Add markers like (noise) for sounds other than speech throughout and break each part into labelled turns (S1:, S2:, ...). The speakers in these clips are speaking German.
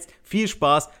S1: jetzt viel Spaß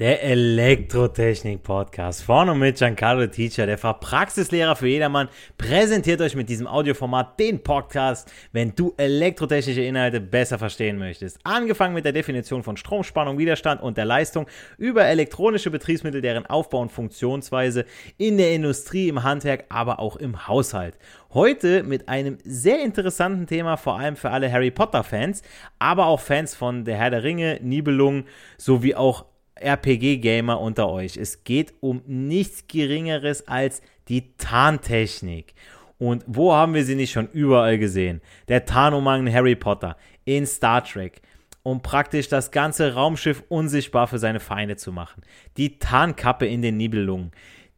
S1: Der Elektrotechnik-Podcast vorne mit Giancarlo Teacher, der Fachpraxislehrer für jedermann, präsentiert euch mit diesem Audioformat den Podcast, wenn du elektrotechnische Inhalte besser verstehen möchtest. Angefangen mit der Definition von Stromspannung, Widerstand und der Leistung über elektronische Betriebsmittel, deren Aufbau und Funktionsweise in der Industrie, im Handwerk, aber auch im Haushalt. Heute mit einem sehr interessanten Thema, vor allem für alle Harry Potter-Fans, aber auch Fans von Der Herr der Ringe, Nibelungen sowie auch RPG-Gamer unter euch. Es geht um nichts Geringeres als die Tarntechnik. Und wo haben wir sie nicht schon überall gesehen? Der Tarnumhang in Harry Potter, in Star Trek, um praktisch das ganze Raumschiff unsichtbar für seine Feinde zu machen. Die Tarnkappe in den Nibelungen,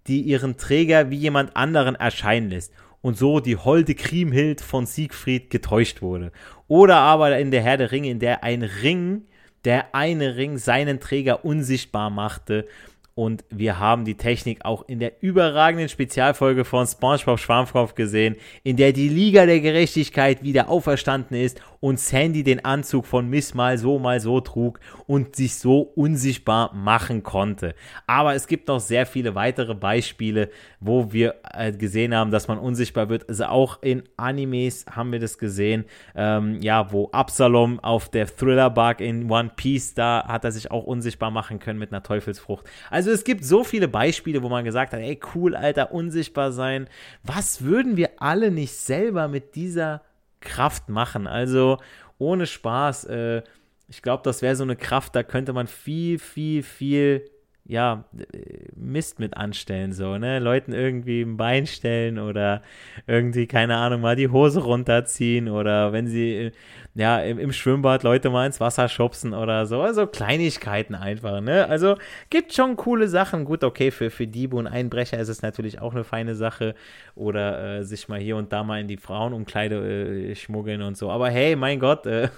S1: die ihren Träger wie jemand anderen erscheinen lässt und so die holde Kriemhild von Siegfried getäuscht wurde. Oder aber in der Herr der Ringe, in der ein Ring der eine Ring seinen Träger unsichtbar machte. Und wir haben die Technik auch in der überragenden Spezialfolge von SpongeBob Schwarmkopf gesehen, in der die Liga der Gerechtigkeit wieder auferstanden ist und Sandy den Anzug von Miss mal so, mal so trug und sich so unsichtbar machen konnte. Aber es gibt noch sehr viele weitere Beispiele, wo wir äh, gesehen haben, dass man unsichtbar wird. Also auch in Animes haben wir das gesehen. Ähm, ja, wo Absalom auf der Thriller-Bug in One Piece, da hat er sich auch unsichtbar machen können mit einer Teufelsfrucht. Also es gibt so viele Beispiele, wo man gesagt hat, ey cool, Alter, unsichtbar sein. Was würden wir alle nicht selber mit dieser Kraft machen. Also ohne Spaß. Äh, ich glaube, das wäre so eine Kraft, da könnte man viel, viel, viel ja, Mist mit anstellen, so, ne? Leuten irgendwie ein Bein stellen oder irgendwie, keine Ahnung, mal die Hose runterziehen oder wenn sie, ja, im, im Schwimmbad Leute mal ins Wasser schubsen oder so. Also Kleinigkeiten einfach, ne? Also gibt schon coole Sachen. Gut, okay, für, für Diebe und Einbrecher ist es natürlich auch eine feine Sache oder äh, sich mal hier und da mal in die Frauenumkleide äh, schmuggeln und so. Aber hey, mein Gott, äh,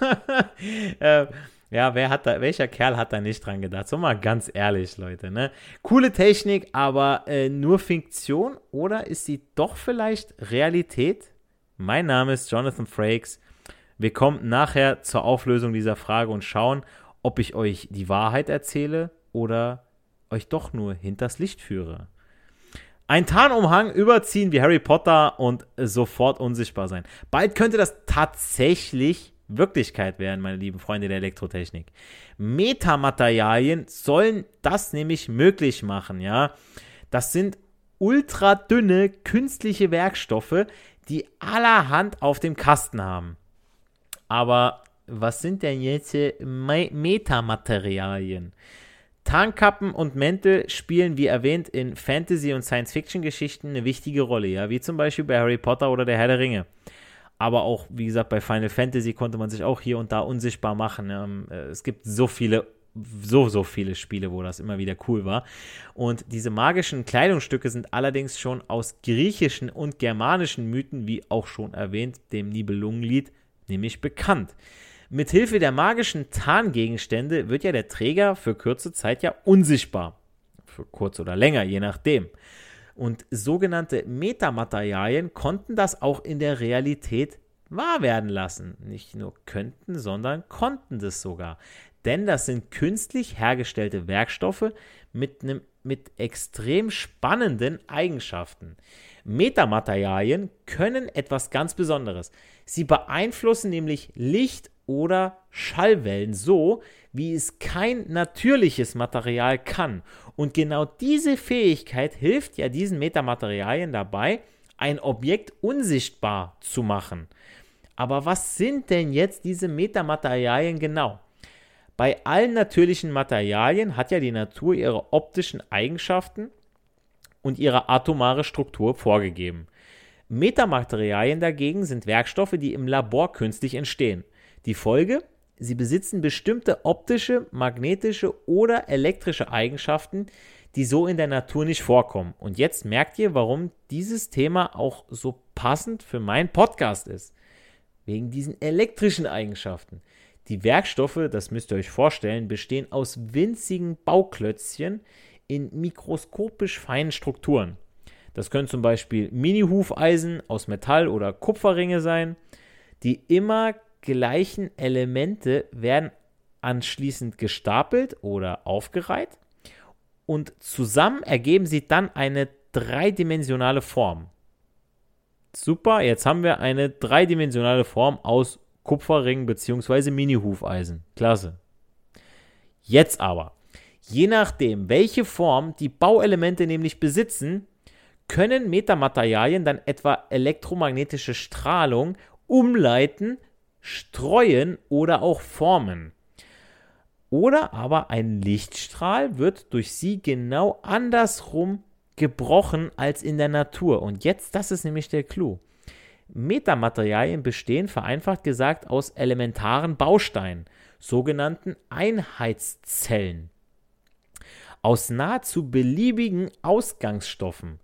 S1: (laughs) äh ja, wer hat da, welcher Kerl hat da nicht dran gedacht? So mal ganz ehrlich, Leute, ne? Coole Technik, aber äh, nur Fiktion oder ist sie doch vielleicht Realität? Mein Name ist Jonathan Frakes. Wir kommen nachher zur Auflösung dieser Frage und schauen, ob ich euch die Wahrheit erzähle oder euch doch nur hinters Licht führe. Ein Tarnumhang überziehen wie Harry Potter und sofort unsichtbar sein. Bald könnte das tatsächlich Wirklichkeit werden, meine lieben Freunde der Elektrotechnik. Metamaterialien sollen das nämlich möglich machen, ja. Das sind ultradünne künstliche Werkstoffe, die allerhand auf dem Kasten haben. Aber was sind denn jetzt Metamaterialien? Tarnkappen und Mäntel spielen, wie erwähnt, in Fantasy- und Science-Fiction-Geschichten eine wichtige Rolle, ja, wie zum Beispiel bei Harry Potter oder der Herr der Ringe. Aber auch, wie gesagt, bei Final Fantasy konnte man sich auch hier und da unsichtbar machen. Ähm, äh, es gibt so viele so, so viele Spiele, wo das immer wieder cool war. Und diese magischen Kleidungsstücke sind allerdings schon aus griechischen und germanischen Mythen, wie auch schon erwähnt, dem Nibelungenlied, nämlich bekannt. Mithilfe der magischen Tarngegenstände wird ja der Träger für kurze Zeit ja unsichtbar. Für kurz oder länger, je nachdem. Und sogenannte Metamaterialien konnten das auch in der Realität wahr werden lassen. Nicht nur könnten, sondern konnten das sogar. Denn das sind künstlich hergestellte Werkstoffe mit, einem, mit extrem spannenden Eigenschaften. Metamaterialien können etwas ganz Besonderes. Sie beeinflussen nämlich Licht oder Schallwellen so, wie es kein natürliches Material kann. Und genau diese Fähigkeit hilft ja diesen Metamaterialien dabei, ein Objekt unsichtbar zu machen. Aber was sind denn jetzt diese Metamaterialien genau? Bei allen natürlichen Materialien hat ja die Natur ihre optischen Eigenschaften und ihre atomare Struktur vorgegeben. Metamaterialien dagegen sind Werkstoffe, die im Labor künstlich entstehen. Die Folge? Sie besitzen bestimmte optische, magnetische oder elektrische Eigenschaften, die so in der Natur nicht vorkommen. Und jetzt merkt ihr, warum dieses Thema auch so passend für meinen Podcast ist. Wegen diesen elektrischen Eigenschaften. Die Werkstoffe, das müsst ihr euch vorstellen, bestehen aus winzigen Bauklötzchen in mikroskopisch feinen Strukturen. Das können zum Beispiel Mini-Hufeisen aus Metall oder Kupferringe sein. Die immer gleichen Elemente werden anschließend gestapelt oder aufgereiht und zusammen ergeben sie dann eine dreidimensionale Form. Super, jetzt haben wir eine dreidimensionale Form aus Kupferring bzw. Mini-Hufeisen. Klasse. Jetzt aber, je nachdem, welche Form die Bauelemente nämlich besitzen, können Metamaterialien dann etwa elektromagnetische Strahlung umleiten, streuen oder auch formen. Oder aber ein Lichtstrahl wird durch sie genau andersrum gebrochen als in der Natur. Und jetzt, das ist nämlich der Clou. Metamaterialien bestehen vereinfacht gesagt aus elementaren Bausteinen, sogenannten Einheitszellen, aus nahezu beliebigen Ausgangsstoffen.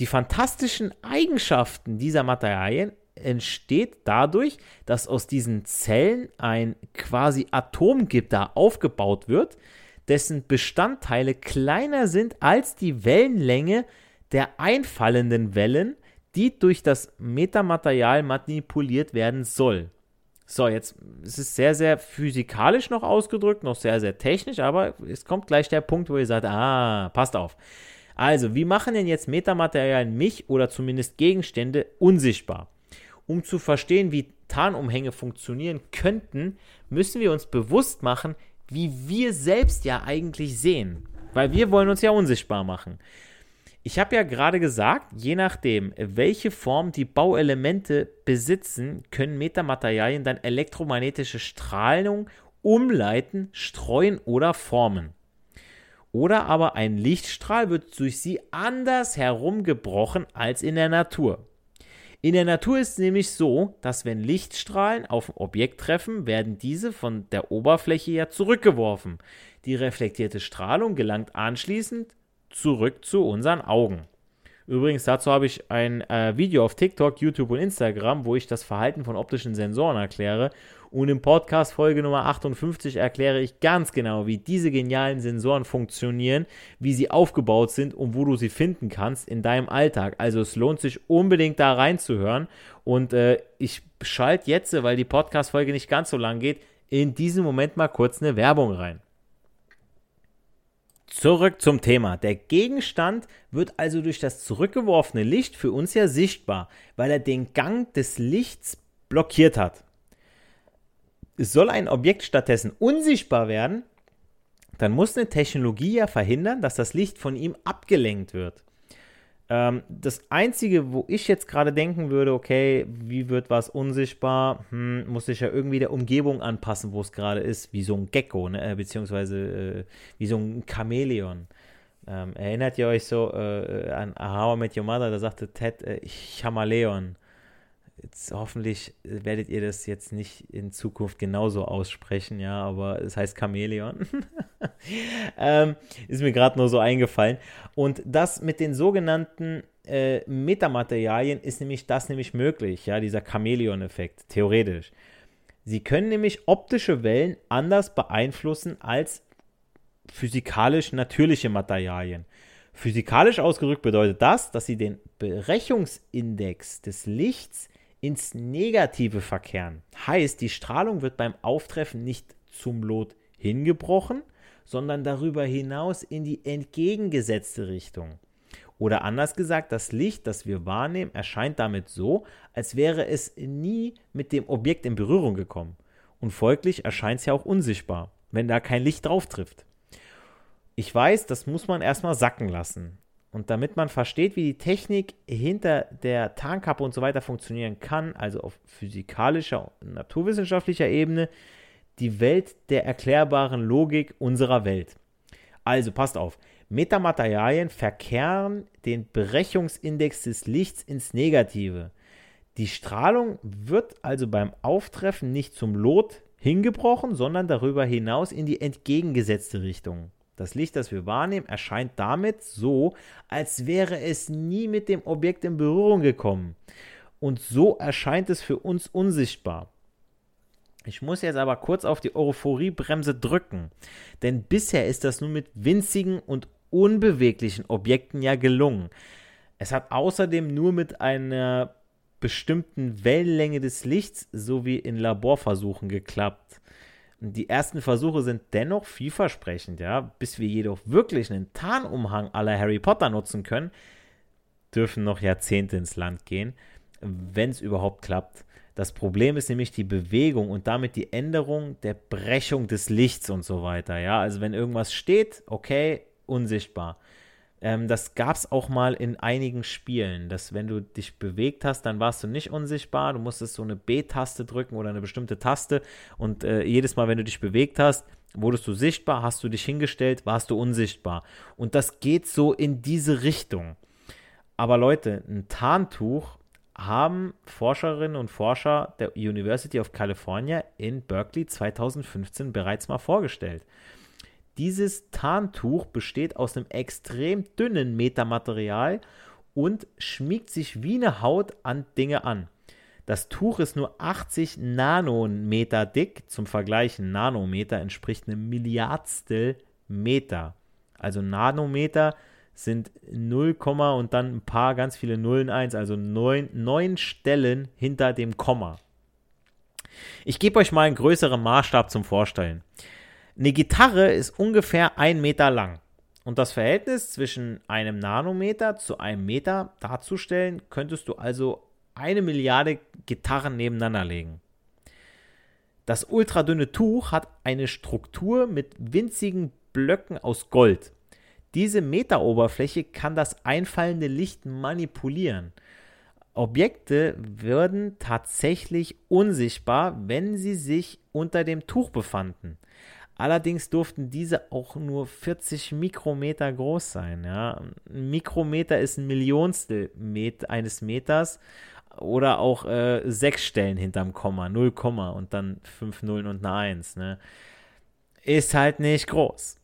S1: Die fantastischen Eigenschaften dieser Materialien entsteht dadurch, dass aus diesen Zellen ein quasi Atomgitter aufgebaut wird, dessen Bestandteile kleiner sind als die Wellenlänge der einfallenden Wellen, die durch das Metamaterial manipuliert werden soll. So, jetzt ist es sehr, sehr physikalisch noch ausgedrückt, noch sehr, sehr technisch, aber es kommt gleich der Punkt, wo ihr sagt, ah, passt auf. Also, wie machen denn jetzt Metamaterialien mich oder zumindest Gegenstände unsichtbar? Um zu verstehen, wie Tarnumhänge funktionieren könnten, müssen wir uns bewusst machen, wie wir selbst ja eigentlich sehen. Weil wir wollen uns ja unsichtbar machen. Ich habe ja gerade gesagt, je nachdem, welche Form die Bauelemente besitzen, können Metamaterialien dann elektromagnetische Strahlung umleiten, streuen oder formen. Oder aber ein Lichtstrahl wird durch sie anders herumgebrochen als in der Natur. In der Natur ist es nämlich so, dass wenn Lichtstrahlen auf ein Objekt treffen, werden diese von der Oberfläche ja zurückgeworfen. Die reflektierte Strahlung gelangt anschließend zurück zu unseren Augen. Übrigens, dazu habe ich ein äh, Video auf TikTok, YouTube und Instagram, wo ich das Verhalten von optischen Sensoren erkläre. Und im Podcast Folge Nummer 58 erkläre ich ganz genau, wie diese genialen Sensoren funktionieren, wie sie aufgebaut sind und wo du sie finden kannst in deinem Alltag. Also es lohnt sich unbedingt da reinzuhören. Und äh, ich schalte jetzt, weil die Podcast Folge nicht ganz so lang geht, in diesem Moment mal kurz eine Werbung rein. Zurück zum Thema. Der Gegenstand wird also durch das zurückgeworfene Licht für uns ja sichtbar, weil er den Gang des Lichts blockiert hat. Soll ein Objekt stattdessen unsichtbar werden, dann muss eine Technologie ja verhindern, dass das Licht von ihm abgelenkt wird. Ähm, das Einzige, wo ich jetzt gerade denken würde, okay, wie wird was unsichtbar, hm, muss sich ja irgendwie der Umgebung anpassen, wo es gerade ist, wie so ein Gecko, ne? Äh, beziehungsweise äh, wie so ein Chamäleon. Ähm, erinnert ihr euch so äh, an How I Met Your Mother, da sagte Ted, äh, Chamaleon. Jetzt hoffentlich werdet ihr das jetzt nicht in Zukunft genauso aussprechen, ja, aber es heißt Chamäleon. (laughs) ähm, ist mir gerade nur so eingefallen. Und das mit den sogenannten äh, Metamaterialien ist nämlich das nämlich möglich, ja, dieser Chamäleon-Effekt, theoretisch. Sie können nämlich optische Wellen anders beeinflussen als physikalisch natürliche Materialien. Physikalisch ausgedrückt bedeutet das, dass sie den Brechungsindex des Lichts ins Negative verkehren. Heißt, die Strahlung wird beim Auftreffen nicht zum Lot hingebrochen, sondern darüber hinaus in die entgegengesetzte Richtung. Oder anders gesagt, das Licht, das wir wahrnehmen, erscheint damit so, als wäre es nie mit dem Objekt in Berührung gekommen. Und folglich erscheint es ja auch unsichtbar, wenn da kein Licht drauf trifft. Ich weiß, das muss man erstmal sacken lassen. Und damit man versteht, wie die Technik hinter der Tarnkappe und so weiter funktionieren kann, also auf physikalischer und naturwissenschaftlicher Ebene, die Welt der erklärbaren Logik unserer Welt. Also passt auf, Metamaterialien verkehren den Brechungsindex des Lichts ins Negative. Die Strahlung wird also beim Auftreffen nicht zum Lot hingebrochen, sondern darüber hinaus in die entgegengesetzte Richtung. Das Licht, das wir wahrnehmen, erscheint damit so, als wäre es nie mit dem Objekt in Berührung gekommen. Und so erscheint es für uns unsichtbar. Ich muss jetzt aber kurz auf die Euphoriebremse drücken, denn bisher ist das nur mit winzigen und unbeweglichen Objekten ja gelungen. Es hat außerdem nur mit einer bestimmten Wellenlänge des Lichts sowie in Laborversuchen geklappt. Die ersten Versuche sind dennoch vielversprechend, ja. Bis wir jedoch wirklich einen Tarnumhang aller Harry Potter nutzen können, dürfen noch Jahrzehnte ins Land gehen, wenn es überhaupt klappt. Das Problem ist nämlich die Bewegung und damit die Änderung der Brechung des Lichts und so weiter, ja. Also wenn irgendwas steht, okay, unsichtbar. Ähm, das gab es auch mal in einigen Spielen, dass wenn du dich bewegt hast, dann warst du nicht unsichtbar. Du musstest so eine B-Taste drücken oder eine bestimmte Taste und äh, jedes Mal, wenn du dich bewegt hast, wurdest du sichtbar, hast du dich hingestellt, warst du unsichtbar. Und das geht so in diese Richtung. Aber Leute, ein Tarntuch haben Forscherinnen und Forscher der University of California in Berkeley 2015 bereits mal vorgestellt. Dieses Tarntuch besteht aus einem extrem dünnen Metamaterial und schmiegt sich wie eine Haut an Dinge an. Das Tuch ist nur 80 Nanometer dick. Zum Vergleich, ein Nanometer entspricht einem Milliardstel Meter. Also Nanometer sind 0, und dann ein paar ganz viele Nullen 1, also neun, neun Stellen hinter dem Komma. Ich gebe euch mal einen größeren Maßstab zum Vorstellen. Eine Gitarre ist ungefähr ein Meter lang. Und das Verhältnis zwischen einem Nanometer zu einem Meter darzustellen, könntest du also eine Milliarde Gitarren nebeneinander legen. Das ultradünne Tuch hat eine Struktur mit winzigen Blöcken aus Gold. Diese Meteroberfläche kann das einfallende Licht manipulieren. Objekte würden tatsächlich unsichtbar, wenn sie sich unter dem Tuch befanden. Allerdings durften diese auch nur 40 Mikrometer groß sein. Ja. Ein Mikrometer ist ein Millionstel Met eines Meters oder auch äh, sechs Stellen hinterm Komma, 0, und dann fünf Nullen und eine Eins. Ne. Ist halt nicht groß.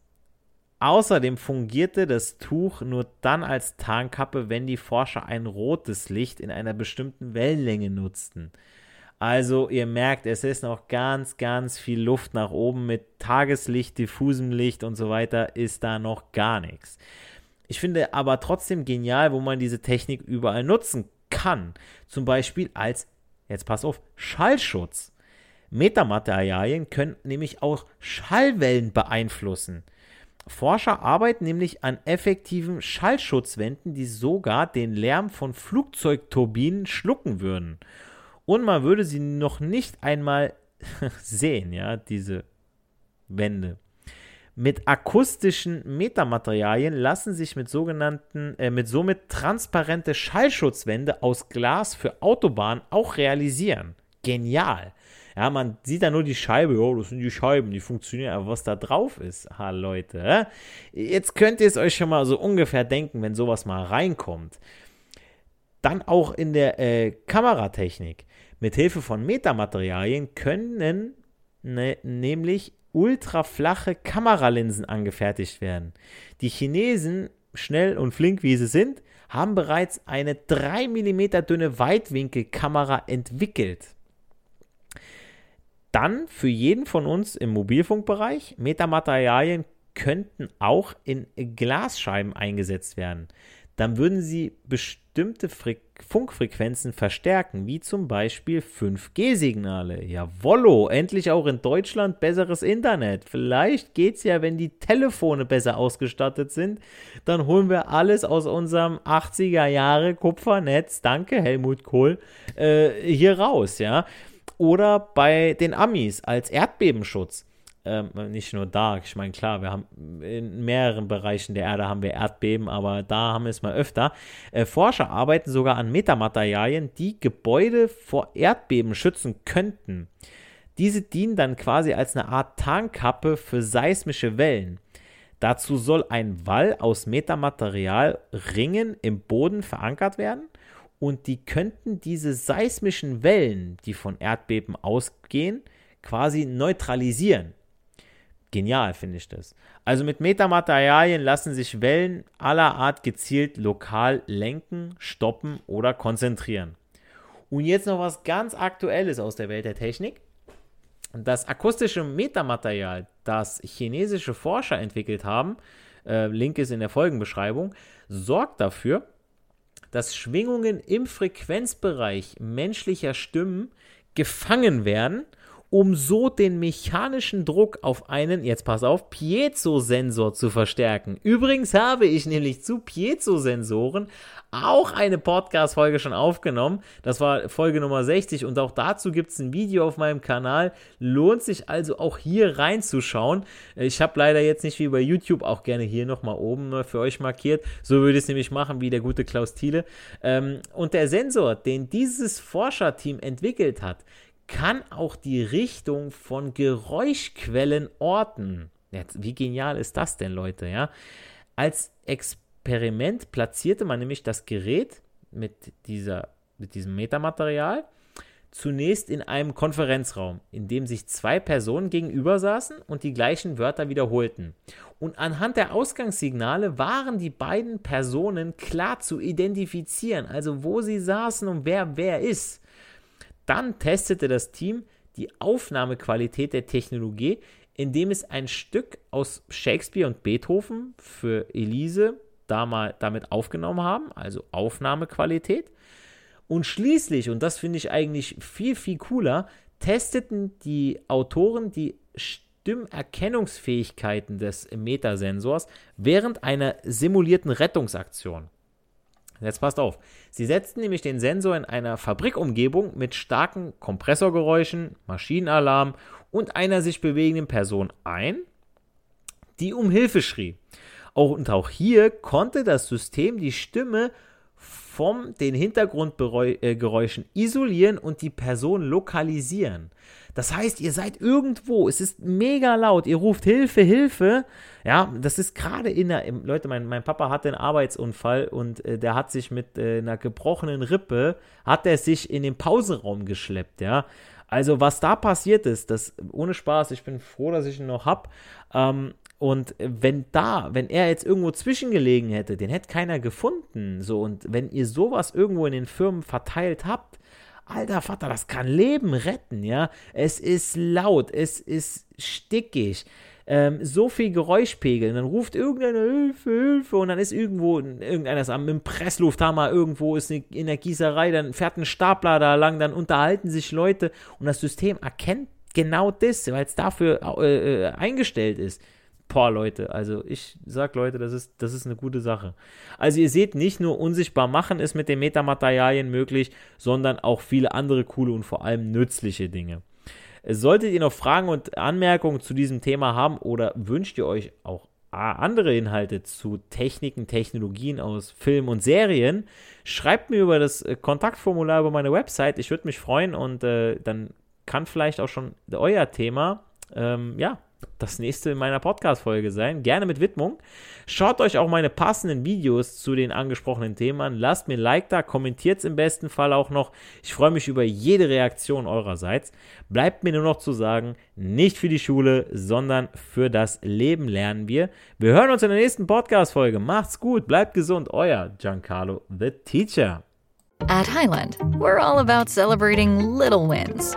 S1: Außerdem fungierte das Tuch nur dann als Tarnkappe, wenn die Forscher ein rotes Licht in einer bestimmten Wellenlänge nutzten. Also ihr merkt, es ist noch ganz, ganz viel Luft nach oben mit Tageslicht, diffusem Licht und so weiter ist da noch gar nichts. Ich finde aber trotzdem genial, wo man diese Technik überall nutzen kann. Zum Beispiel als, jetzt pass auf, Schallschutz. Metamaterialien können nämlich auch Schallwellen beeinflussen. Forscher arbeiten nämlich an effektiven Schallschutzwänden, die sogar den Lärm von Flugzeugturbinen schlucken würden und man würde sie noch nicht einmal (laughs) sehen, ja, diese Wände. Mit akustischen Metamaterialien lassen sich mit sogenannten, äh, mit somit transparente Schallschutzwände aus Glas für Autobahnen auch realisieren. Genial. Ja, man sieht da nur die Scheibe, oh, das sind die Scheiben, die funktionieren, aber was da drauf ist, ha Leute, jetzt könnt ihr es euch schon mal so ungefähr denken, wenn sowas mal reinkommt. Dann auch in der äh, Kameratechnik. Mit Hilfe von Metamaterialien können ne, nämlich ultraflache Kameralinsen angefertigt werden. Die Chinesen, schnell und flink wie sie sind, haben bereits eine 3 mm dünne Weitwinkelkamera entwickelt. Dann für jeden von uns im Mobilfunkbereich, Metamaterialien könnten auch in Glasscheiben eingesetzt werden. Dann würden sie bestimmte Fre Funkfrequenzen verstärken, wie zum Beispiel 5G-Signale. Jawollo, endlich auch in Deutschland besseres Internet. Vielleicht geht es ja, wenn die Telefone besser ausgestattet sind, dann holen wir alles aus unserem 80er Jahre Kupfernetz, danke Helmut Kohl, äh, hier raus, ja. Oder bei den Amis als Erdbebenschutz ähm, nicht nur da, ich meine, klar, wir haben in mehreren Bereichen der Erde haben wir Erdbeben, aber da haben wir es mal öfter. Äh, Forscher arbeiten sogar an Metamaterialien, die Gebäude vor Erdbeben schützen könnten. Diese dienen dann quasi als eine Art Tarnkappe für seismische Wellen. Dazu soll ein Wall aus Metamaterial Ringen im Boden verankert werden und die könnten diese seismischen Wellen, die von Erdbeben ausgehen, quasi neutralisieren. Genial finde ich das. Also mit Metamaterialien lassen sich Wellen aller Art gezielt lokal lenken, stoppen oder konzentrieren. Und jetzt noch was ganz Aktuelles aus der Welt der Technik. Das akustische Metamaterial, das chinesische Forscher entwickelt haben, äh, Link ist in der Folgenbeschreibung, sorgt dafür, dass Schwingungen im Frequenzbereich menschlicher Stimmen gefangen werden um so den mechanischen Druck auf einen, jetzt pass auf, Piezo-Sensor zu verstärken. Übrigens habe ich nämlich zu Piezo-Sensoren auch eine Podcast-Folge schon aufgenommen. Das war Folge Nummer 60 und auch dazu gibt es ein Video auf meinem Kanal. Lohnt sich also auch hier reinzuschauen. Ich habe leider jetzt nicht wie bei YouTube auch gerne hier nochmal oben für euch markiert. So würde ich es nämlich machen wie der gute Klaus Thiele. Ähm, und der Sensor, den dieses Forscherteam entwickelt hat, kann auch die Richtung von Geräuschquellen orten. Jetzt, wie genial ist das denn, Leute? Ja? Als Experiment platzierte man nämlich das Gerät mit, dieser, mit diesem Metamaterial zunächst in einem Konferenzraum, in dem sich zwei Personen gegenüber saßen und die gleichen Wörter wiederholten. Und anhand der Ausgangssignale waren die beiden Personen klar zu identifizieren, also wo sie saßen und wer wer ist. Dann testete das Team die Aufnahmequalität der Technologie, indem es ein Stück aus Shakespeare und Beethoven für Elise damit aufgenommen haben, also Aufnahmequalität. Und schließlich, und das finde ich eigentlich viel, viel cooler, testeten die Autoren die Stimmerkennungsfähigkeiten des Metasensors während einer simulierten Rettungsaktion. Jetzt passt auf. Sie setzten nämlich den Sensor in einer Fabrikumgebung mit starken Kompressorgeräuschen, Maschinenalarm und einer sich bewegenden Person ein, die um Hilfe schrie. und auch hier konnte das System die Stimme von den Hintergrundgeräuschen isolieren und die Person lokalisieren. Das heißt, ihr seid irgendwo, es ist mega laut, ihr ruft Hilfe, Hilfe. Ja, das ist gerade in der, Leute, mein, mein Papa hatte einen Arbeitsunfall und äh, der hat sich mit äh, einer gebrochenen Rippe, hat er sich in den Pausenraum geschleppt, ja. Also was da passiert ist, das ohne Spaß, ich bin froh, dass ich ihn noch habe. Ähm, und wenn da, wenn er jetzt irgendwo zwischengelegen hätte, den hätte keiner gefunden. So, und wenn ihr sowas irgendwo in den Firmen verteilt habt, alter Vater, das kann Leben retten, ja. Es ist laut, es ist stickig. Ähm, so viel Geräuschpegel, dann ruft irgendeiner Hilfe, Hilfe und dann ist irgendwo, irgendeiner ist am Presslufthammer, irgendwo ist eine, in der Gießerei, dann fährt ein Stapler da lang, dann unterhalten sich Leute und das System erkennt genau das, weil es dafür äh, äh eingestellt ist boah, Leute, also ich sag Leute, das ist, das ist eine gute Sache. Also ihr seht, nicht nur unsichtbar machen ist mit den Metamaterialien möglich, sondern auch viele andere coole und vor allem nützliche Dinge. Solltet ihr noch Fragen und Anmerkungen zu diesem Thema haben oder wünscht ihr euch auch andere Inhalte zu Techniken, Technologien aus Film und Serien, schreibt mir über das äh, Kontaktformular über meine Website. Ich würde mich freuen und äh, dann kann vielleicht auch schon euer Thema ähm, ja, das nächste in meiner Podcast-Folge sein. Gerne mit Widmung. Schaut euch auch meine passenden Videos zu den angesprochenen Themen an. Lasst mir ein Like da, kommentiert es im besten Fall auch noch. Ich freue mich über jede Reaktion eurerseits. Bleibt mir nur noch zu sagen, nicht für die Schule, sondern für das Leben lernen wir. Wir hören uns in der nächsten Podcast-Folge. Macht's gut, bleibt gesund. Euer Giancarlo, the Teacher.
S2: At Highland, we're all about celebrating little wins